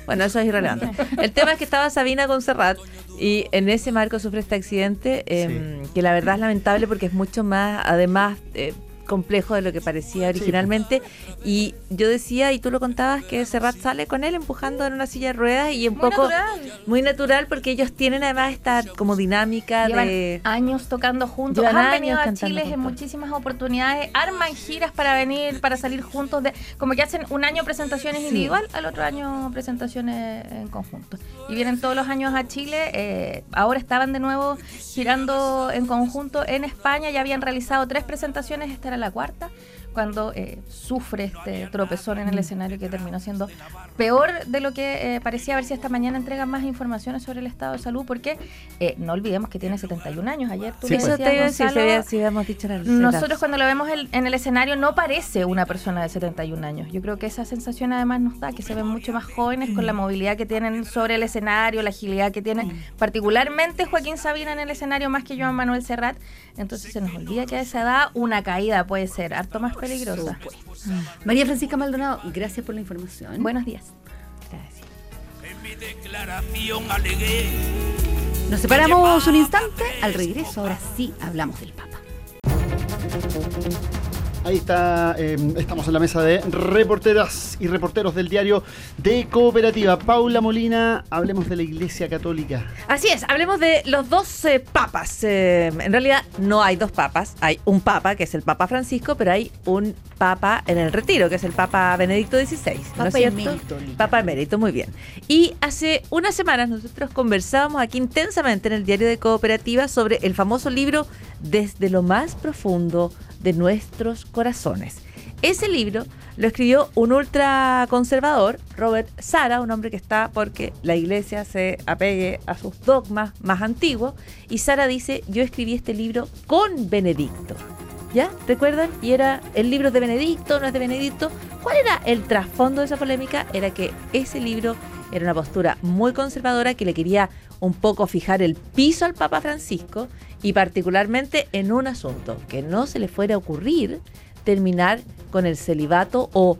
Speaker 1: bueno, eso es irrelevante. El tema es que estaba Sabina con Serrat y en ese marco sufre este accidente, eh, que la verdad es lamentable porque es mucho más, además, eh, complejo de lo que parecía originalmente. Y yo decía, y tú lo contabas, que Serrat sale con él empujando en una silla de ruedas y un
Speaker 9: Muy
Speaker 1: poco
Speaker 9: natural.
Speaker 1: muy natural porque ellos tienen además esta como dinámica
Speaker 9: Llevan
Speaker 1: de...
Speaker 9: años tocando juntos,
Speaker 1: Llevan
Speaker 9: han venido a Chile en muchísimas oportunidades, arman giras para venir, para salir juntos, de, como que hacen un año presentaciones individual, al otro año presentaciones en conjunto. Y vienen todos los años a Chile, eh, ahora estaban de nuevo girando en conjunto en España, ya habían realizado tres presentaciones, esta era la cuarta cuando eh, sufre este tropezón en el escenario que terminó siendo peor de lo que eh, parecía. A ver si esta mañana entregan más informaciones sobre el estado de salud, porque eh, no olvidemos que tiene 71 años. Ayer tú
Speaker 3: Sí,
Speaker 9: le
Speaker 1: Eso
Speaker 3: pues.
Speaker 1: te
Speaker 9: decías,
Speaker 1: iba a decir, si
Speaker 9: Gonzalo,
Speaker 1: había- si habíamos dicho la
Speaker 9: nosotros cuando lo vemos el- en el escenario no parece una persona de 71 años. Yo creo que esa sensación además nos da que se ven mucho más jóvenes con la movilidad que tienen sobre el escenario, la agilidad que tienen, particularmente Joaquín Sabina en el escenario más que Joan Manuel Serrat. Entonces se nos olvida que a esa edad una caída puede ser harto más peligrosa.
Speaker 4: María Francisca Maldonado, gracias por la información.
Speaker 9: Buenos días.
Speaker 1: Gracias.
Speaker 8: En mi declaración alegué
Speaker 4: Nos separamos un instante. Al regreso, ahora sí hablamos del Papa.
Speaker 3: Ahí está, eh, estamos en la mesa de reporteras y reporteros del diario de Cooperativa. Paula Molina, hablemos de la Iglesia Católica.
Speaker 1: Así es, hablemos de los dos eh, papas. Eh, en realidad no hay dos papas, hay un papa, que es el Papa Francisco, pero hay un papa en el retiro, que es el Papa Benedicto XVI. ¿no
Speaker 4: Papa emérito.
Speaker 1: Papa emérito, muy bien. Y hace unas semanas nosotros conversábamos aquí intensamente en el diario de Cooperativa sobre el famoso libro Desde lo más profundo de nuestros corazones. Ese libro lo escribió un ultraconservador, Robert Sara, un hombre que está porque la iglesia se apegue a sus dogmas más antiguos. Y Sara dice, yo escribí este libro con Benedicto. ¿Ya? ¿Recuerdan? Y era el libro de Benedicto, no es de Benedicto. ¿Cuál era el trasfondo de esa polémica? Era que ese libro era una postura muy conservadora que le quería un poco fijar el piso al Papa Francisco y particularmente en un asunto, que no se le fuera a ocurrir terminar con el celibato o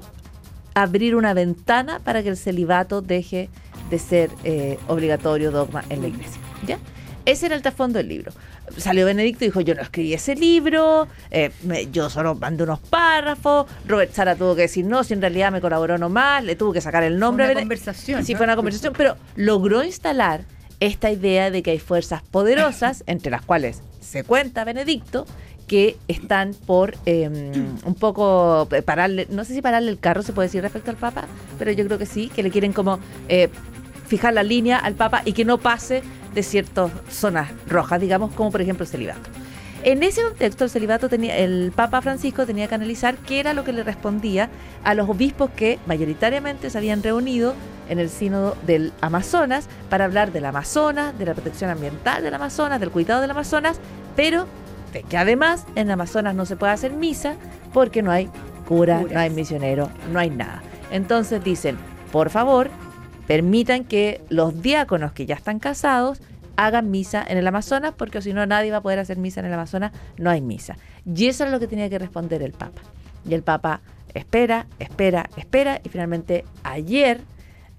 Speaker 1: abrir una ventana para que el celibato deje de ser eh, obligatorio dogma en la iglesia. ¿Ya? Ese era el trasfondo del libro. Salió Benedicto y dijo, yo no escribí ese libro, eh, me- yo solo mandé unos párrafos, Robert Sara tuvo que decir no, si en realidad me colaboró nomás, le tuvo que sacar el nombre.
Speaker 4: Una
Speaker 1: a Bene-
Speaker 4: conversación,
Speaker 1: Sí,
Speaker 4: ¿no?
Speaker 1: fue una conversación, pero logró instalar esta idea de que hay fuerzas poderosas, entre las cuales se cuenta Benedicto, que están por eh, un poco eh, pararle, no sé si pararle el carro se puede decir respecto al Papa, pero yo creo que sí, que le quieren como eh, fijar la línea al Papa y que no pase de ciertas zonas rojas, digamos, como por ejemplo el celibato. En ese contexto, el celibato tenía, el Papa Francisco tenía que analizar qué era lo que le respondía a los obispos que mayoritariamente se habían reunido en el sínodo del Amazonas para hablar del Amazonas, de la protección ambiental del Amazonas, del cuidado del Amazonas, pero de que además en el Amazonas no se puede hacer misa porque no hay cura,
Speaker 4: Curas.
Speaker 1: no hay misionero, no hay nada. Entonces dicen, por favor, permitan que los diáconos que ya están casados hagan misa en el Amazonas, porque si no nadie va a poder hacer misa en el Amazonas, no hay misa. Y eso es lo que tenía que responder el Papa. Y el Papa espera, espera, espera, y finalmente ayer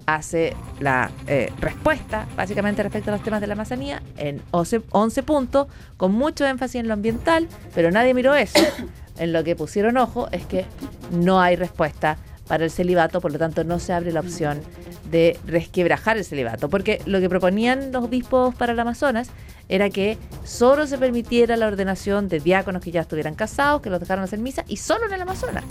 Speaker 1: hace la eh, respuesta, básicamente respecto a los temas de la Amazonía, en 11, 11 puntos, con mucho énfasis en lo ambiental, pero nadie miró eso. En lo que pusieron ojo es que no hay respuesta para el celibato, por lo tanto no se abre la opción de resquebrajar el celibato, porque lo que proponían los obispos para el Amazonas era que solo se permitiera la ordenación de diáconos que ya estuvieran casados, que los dejaron hacer misa, y solo en el Amazonas,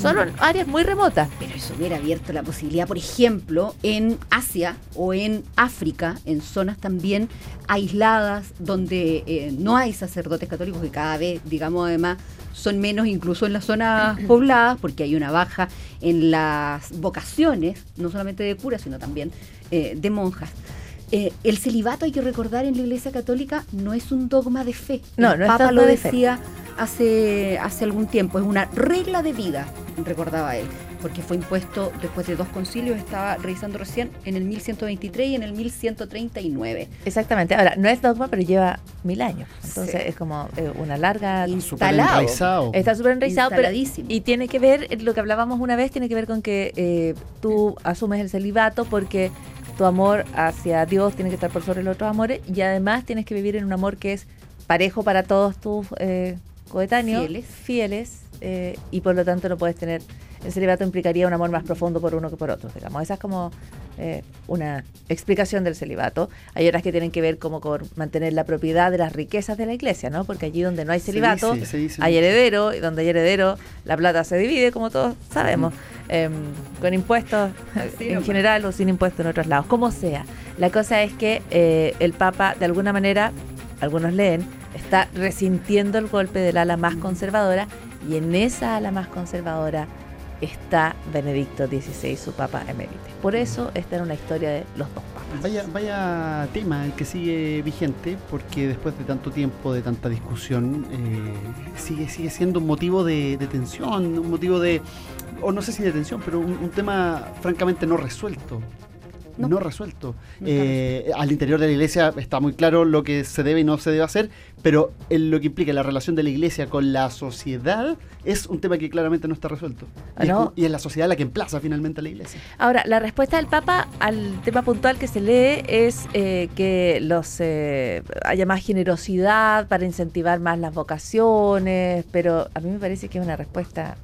Speaker 1: solo en áreas muy remotas.
Speaker 4: Pero eso hubiera abierto la posibilidad, por ejemplo, en Asia o en África, en zonas también aisladas, donde eh, no hay sacerdotes católicos, que cada vez, digamos, además, son menos incluso en las zonas pobladas, porque hay una baja en las vocaciones, no solamente de curas, sino también eh, de monjas. Eh, el celibato, hay que recordar, en la Iglesia Católica no es un dogma de fe.
Speaker 1: No,
Speaker 4: el
Speaker 1: no es
Speaker 4: Papa
Speaker 1: dogma
Speaker 4: lo
Speaker 1: de fe.
Speaker 4: decía hace, hace algún tiempo, es una regla de vida. recordaba él, porque fue impuesto después de dos concilios, estaba revisando recién, en el 1123 y en el 1139.
Speaker 1: Exactamente. Ahora, no es dogma, pero lleva mil años. Entonces es como eh, una larga...
Speaker 4: Instalado.
Speaker 3: enraizado.
Speaker 1: Está súper enraizado, pero, y tiene que ver, lo que hablábamos una vez, tiene que ver con que eh, tú asumes el celibato porque tu amor hacia Dios tiene que estar por sobre los otros amores y además tienes que vivir en un amor que es parejo para todos tus eh, coetáneos,
Speaker 4: Fieles.
Speaker 1: fieles, eh, y por lo tanto no puedes tener, el celibato implicaría un amor más profundo por uno que por otro, digamos. Esa es como eh, una explicación del celibato. Hay otras que tienen que ver como con mantener la propiedad de las riquezas de la iglesia, ¿no? Porque allí donde no hay celibato, hay heredero, y donde hay heredero, la plata se divide, como todos sabemos, em, con impuestos en general o sin impuestos en otros lados, como sea. La cosa es que eh, el Papa, de alguna manera, algunos leen, está resintiendo el golpe del ala más conservadora, y en esa ala más conservadora está Benedicto XVI, su Papa emérito. Por eso esta era una historia de los dos papas.
Speaker 3: Vaya, vaya tema el que sigue vigente, porque después de tanto tiempo, de tanta discusión, eh, sigue, sigue siendo un motivo de, de tensión, un motivo de, o no sé si de tensión, pero un, un tema francamente no resuelto. No,
Speaker 4: No.
Speaker 3: resuelto.
Speaker 4: No
Speaker 3: Eh, al interior de la iglesia está muy claro lo que se debe y no se debe hacer, pero en lo que implica la relación de la iglesia con la sociedad es un tema que claramente no está resuelto.
Speaker 1: Ah,
Speaker 3: y es la sociedad la que emplaza finalmente a la iglesia.
Speaker 1: Ahora, la respuesta del Papa al tema puntual que se lee es eh, que los eh, haya más generosidad para incentivar más las vocaciones, pero a mí me parece que es una respuesta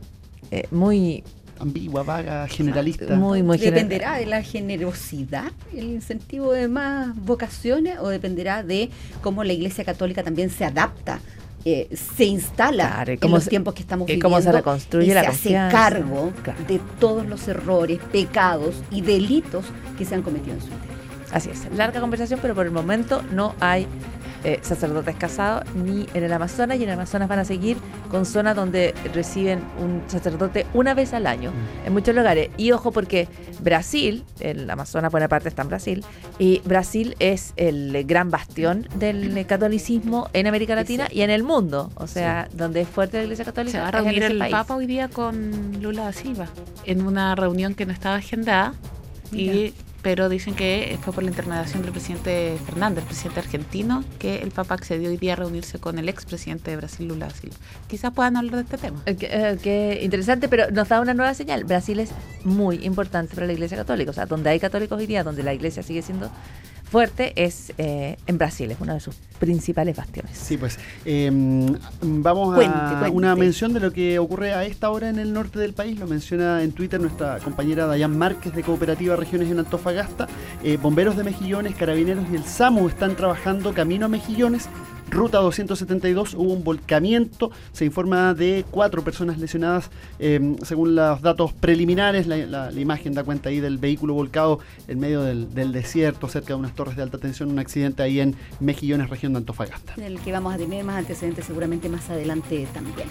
Speaker 1: eh, muy,
Speaker 3: Ambigua, vaga, generalista.
Speaker 1: muy, muy general.
Speaker 4: ¿Dependerá de la generosidad, el incentivo de más vocaciones, o dependerá de cómo la Iglesia Católica también se adapta, eh, se instala
Speaker 1: Claro,
Speaker 4: en
Speaker 1: cómo
Speaker 4: los
Speaker 1: se-
Speaker 4: tiempos que estamos
Speaker 1: y
Speaker 4: viviendo
Speaker 1: cómo se reconstruye
Speaker 4: y
Speaker 1: la
Speaker 4: se hace cargo
Speaker 1: Claro.
Speaker 4: de todos los errores, pecados y delitos que se han cometido en su interior.
Speaker 1: Así es, larga conversación, pero por el momento no hay eh, sacerdotes casados ni en el Amazonas y en el Amazonas van a seguir con zonas donde reciben un sacerdote una vez al año en muchos lugares. Y ojo porque Brasil, el Amazonas buena parte está en Brasil, y Brasil es el gran bastión del catolicismo en América Latina y en el mundo. O sea, donde es fuerte la Iglesia Católica.
Speaker 5: Se va a reunir el
Speaker 1: país.
Speaker 5: Papa hoy día con Lula da Silva en una reunión que no estaba agendada, y, pero dicen que fue por la intermediación del presidente Fernández, presidente argentino, que el Papa accedió hoy día a reunirse con el expresidente de Brasil, Lula da Silva. Quizás puedan hablar de este tema.
Speaker 1: Eh, Qué, eh, qué interesante, pero nos da una nueva señal. Brasil es muy importante para la Iglesia Católica. O sea, donde hay católicos hoy día, donde la Iglesia sigue siendo fuerte, es eh, en Brasil. Es uno de sus principales bastiones.
Speaker 3: Sí, pues eh, vamos a
Speaker 4: cuente.
Speaker 3: una mención de lo que ocurre a esta hora en el norte del país. Lo menciona en Twitter nuestra compañera Dayan Márquez de Cooperativa Regiones en Antofagasta. Eh, bomberos de Mejillones, Carabineros y el SAMU están trabajando camino a Mejillones. Ruta 272 hubo un volcamiento. Se informa de cuatro personas lesionadas. eh, según los datos preliminares, la imagen da cuenta ahí del vehículo volcado en medio del, del desierto, cerca de unas torres de alta tensión. Un accidente ahí en Mejillones, región de Antofagasta.
Speaker 4: del que vamos a tener más antecedentes seguramente más adelante también.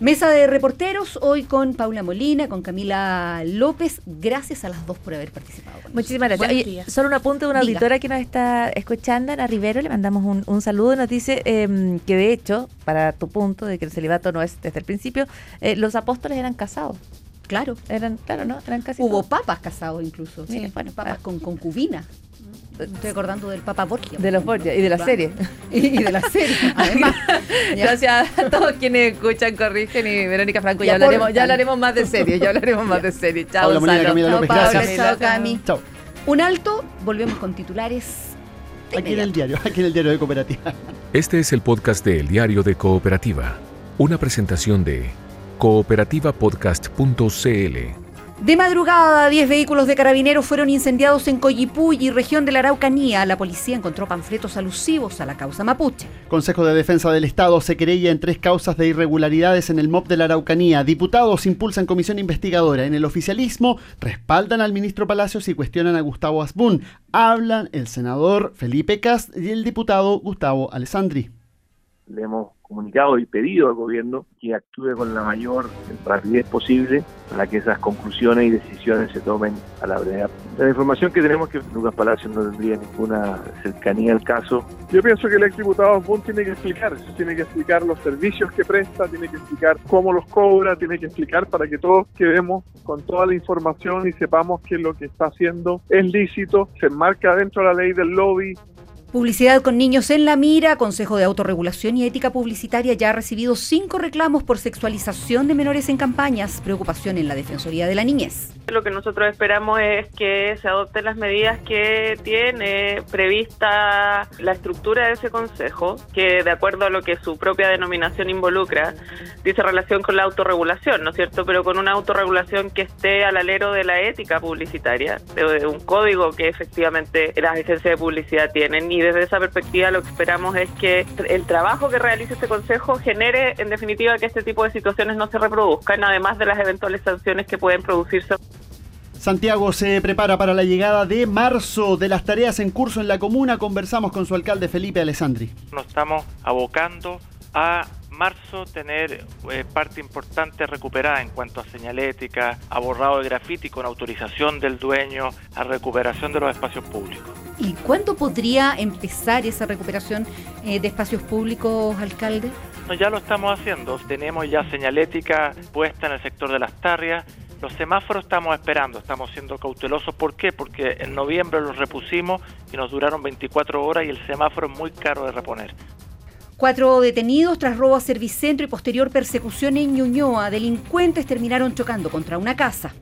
Speaker 4: Mesa de reporteros, hoy con Paula Molina, con Camila López. Gracias a las dos por haber participado. con
Speaker 1: Muchísimas gracias. Oye, solo un apunte de una
Speaker 4: Diga.
Speaker 1: auditora que nos está escuchando, Ana Rivero, le mandamos un, un saludo. Nos dice eh, que de hecho, para tu punto de que el celibato no es desde el principio, eh, los apóstoles eran casados.
Speaker 4: Claro.
Speaker 1: Eran, claro, ¿no? Eran casi
Speaker 4: Hubo
Speaker 1: todos.
Speaker 4: papas casados incluso.
Speaker 1: Sí,
Speaker 4: Sí,
Speaker 1: bueno,
Speaker 4: papas
Speaker 1: ah.
Speaker 4: con concubina. Estoy acordando del Papa Borgia.
Speaker 1: De los Borgia y de la
Speaker 4: Claro.
Speaker 1: serie.
Speaker 4: Y, y de la serie, además.
Speaker 1: Gracias a todos quienes escuchan, corrigen y Verónica Franco. Ya hablaremos,
Speaker 4: aportan.
Speaker 1: ya hablaremos más de series, ya hablaremos más de series. Chao,
Speaker 3: Paula. Camila
Speaker 4: Chao,
Speaker 3: López,
Speaker 4: Paula,
Speaker 3: gracias.
Speaker 4: chao, Cami.
Speaker 3: Chao.
Speaker 4: Un alto, volvemos con titulares.
Speaker 3: Aquí en el diario, aquí en el diario de Cooperativa.
Speaker 2: Este es el podcast de El Diario de Cooperativa, una presentación de cooperativapodcast.cl.
Speaker 4: De madrugada, 10 vehículos de carabineros fueron incendiados en Coyipulli y región de la Araucanía. La policía encontró panfletos alusivos a la causa mapuche.
Speaker 3: Consejo de Defensa del Estado se querella en tres causas de irregularidades en el MOP de la Araucanía. Diputados impulsan comisión investigadora. En el oficialismo respaldan al ministro Palacios y cuestionan a Gustavo Asbun. Hablan el senador Felipe Cast y el diputado Gustavo Alessandri.
Speaker 10: le hemos comunicado y pedido al gobierno que actúe con la mayor rapidez posible para que esas conclusiones y decisiones se tomen a la brevedad. La información que tenemos que Lucas Palacio no tendría ninguna cercanía al caso.
Speaker 11: Yo pienso que el exdiputado Boone tiene que explicar, tiene que explicar los servicios que presta, tiene que explicar cómo los cobra, tiene que explicar para que todos quedemos con toda la información y sepamos que lo que está haciendo es lícito, se enmarca dentro de la ley del lobby,
Speaker 4: Publicidad con niños en la mira, Consejo de Autorregulación y Ética Publicitaria ya ha recibido cinco reclamos por sexualización de menores en campañas, preocupación en la Defensoría de la Niñez.
Speaker 12: Lo que nosotros esperamos es que se adopten las medidas que tiene prevista la estructura de ese Consejo, que de acuerdo a lo que su propia denominación involucra, dice relación con la autorregulación, ¿no es cierto? Pero con una autorregulación que esté al alero de la ética publicitaria, de un código que efectivamente las agencias de publicidad tienen y desde esa perspectiva lo que esperamos es que el trabajo que realice este Consejo genere en definitiva que este tipo de situaciones no se reproduzcan, además de las eventuales sanciones que pueden producirse.
Speaker 3: Santiago se prepara para la llegada de marzo de las tareas en curso en la comuna. Conversamos con su alcalde Felipe Alessandri.
Speaker 7: Nos estamos abocando a marzo tener eh, parte importante recuperada en cuanto a señalética, a borrado de grafiti con autorización del dueño, a recuperación de los espacios públicos.
Speaker 4: ¿Y cuándo podría empezar esa recuperación eh, de espacios públicos, alcalde?
Speaker 7: No, ya lo estamos haciendo. Tenemos ya señalética puesta en el sector de las tarrias. Los semáforos estamos esperando, estamos siendo cautelosos. ¿Por qué? Porque en noviembre los repusimos y nos duraron 24 horas y el semáforo es muy caro de reponer.
Speaker 4: Cuatro detenidos tras robo a servicentro y posterior persecución en Ñuñoa. Delincuentes terminaron chocando contra una casa.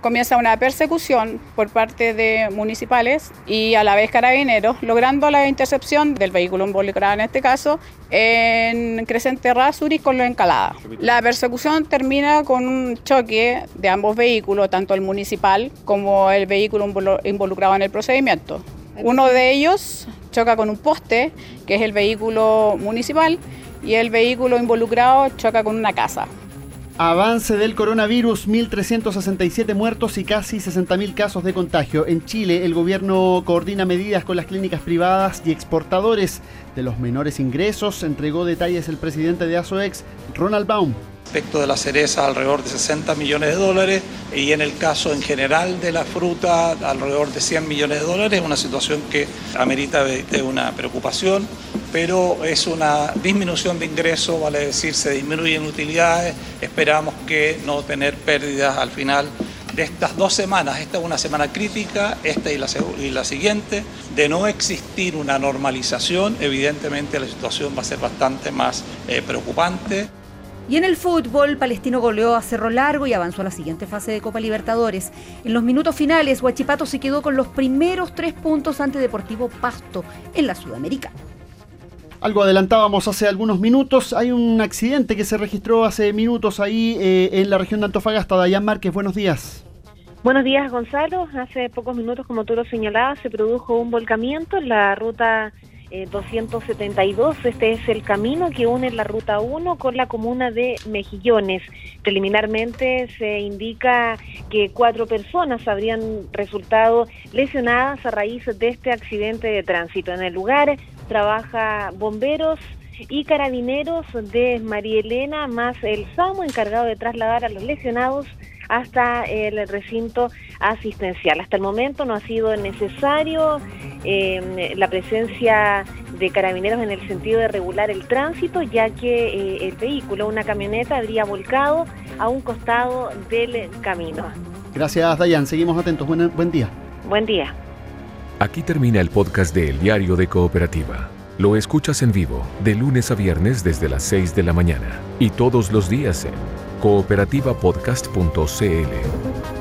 Speaker 13: Comienza una persecución por parte de municipales y a la vez carabineros, logrando la intercepción del vehículo involucrado en este caso en Crescente Rasuris con lo encalada. La persecución termina con un choque de ambos vehículos, tanto el municipal como el vehículo involucrado en el procedimiento. Uno de ellos choca con un poste, que es el vehículo municipal, y el vehículo involucrado choca con una casa.
Speaker 3: Avance del coronavirus, 1.367 muertos y casi 60.000 casos de contagio. En Chile, el gobierno coordina medidas con las clínicas privadas y exportadores de los menores ingresos. Entregó detalles el presidente de ASOEX, Ronald Baum
Speaker 6: respecto de la cereza alrededor de 60 millones de dólares y en el caso en general de la fruta alrededor de 100 millones de dólares, una situación que amerita una preocupación, pero es una disminución de ingresos, vale decir, se disminuyen utilidades, esperamos que no tener pérdidas al final de estas dos semanas, esta es una semana crítica, esta y la, siguiente, de no existir una normalización, evidentemente la situación va a ser bastante más eh, preocupante.
Speaker 4: Y en el fútbol, Palestino goleó a Cerro Largo y avanzó a la siguiente fase de Copa Libertadores. En los minutos finales, Huachipato se quedó con los primeros tres puntos ante Deportivo Pasto en la Sudamericana.
Speaker 3: Algo adelantábamos hace algunos minutos. Hay un accidente que se registró hace minutos ahí eh, en la región de Antofagasta. Dayan Márquez, buenos días.
Speaker 14: Buenos días, Gonzalo. Hace pocos minutos, como tú lo señalabas, se produjo un volcamiento en la ruta 272. Eh, este es el camino que une la ruta 1 con la comuna de Mejillones. Preliminarmente se indica que cuatro personas habrían resultado lesionadas a raíz de este accidente de tránsito. En el lugar trabaja bomberos y carabineros de María Elena, más el SAMO encargado de trasladar a los lesionados hasta el recinto asistencial. Hasta el momento no ha sido necesario eh, la presencia de carabineros en el sentido de regular el tránsito, ya que eh, el vehículo, una camioneta, habría volcado a un costado del camino.
Speaker 3: Gracias, Dayan. Seguimos atentos. Buen, buen día.
Speaker 14: Buen día.
Speaker 2: Aquí termina el podcast de El Diario de Cooperativa. Lo escuchas en vivo de lunes a viernes desde las 6 de la mañana y todos los días en cooperativapodcast.cl.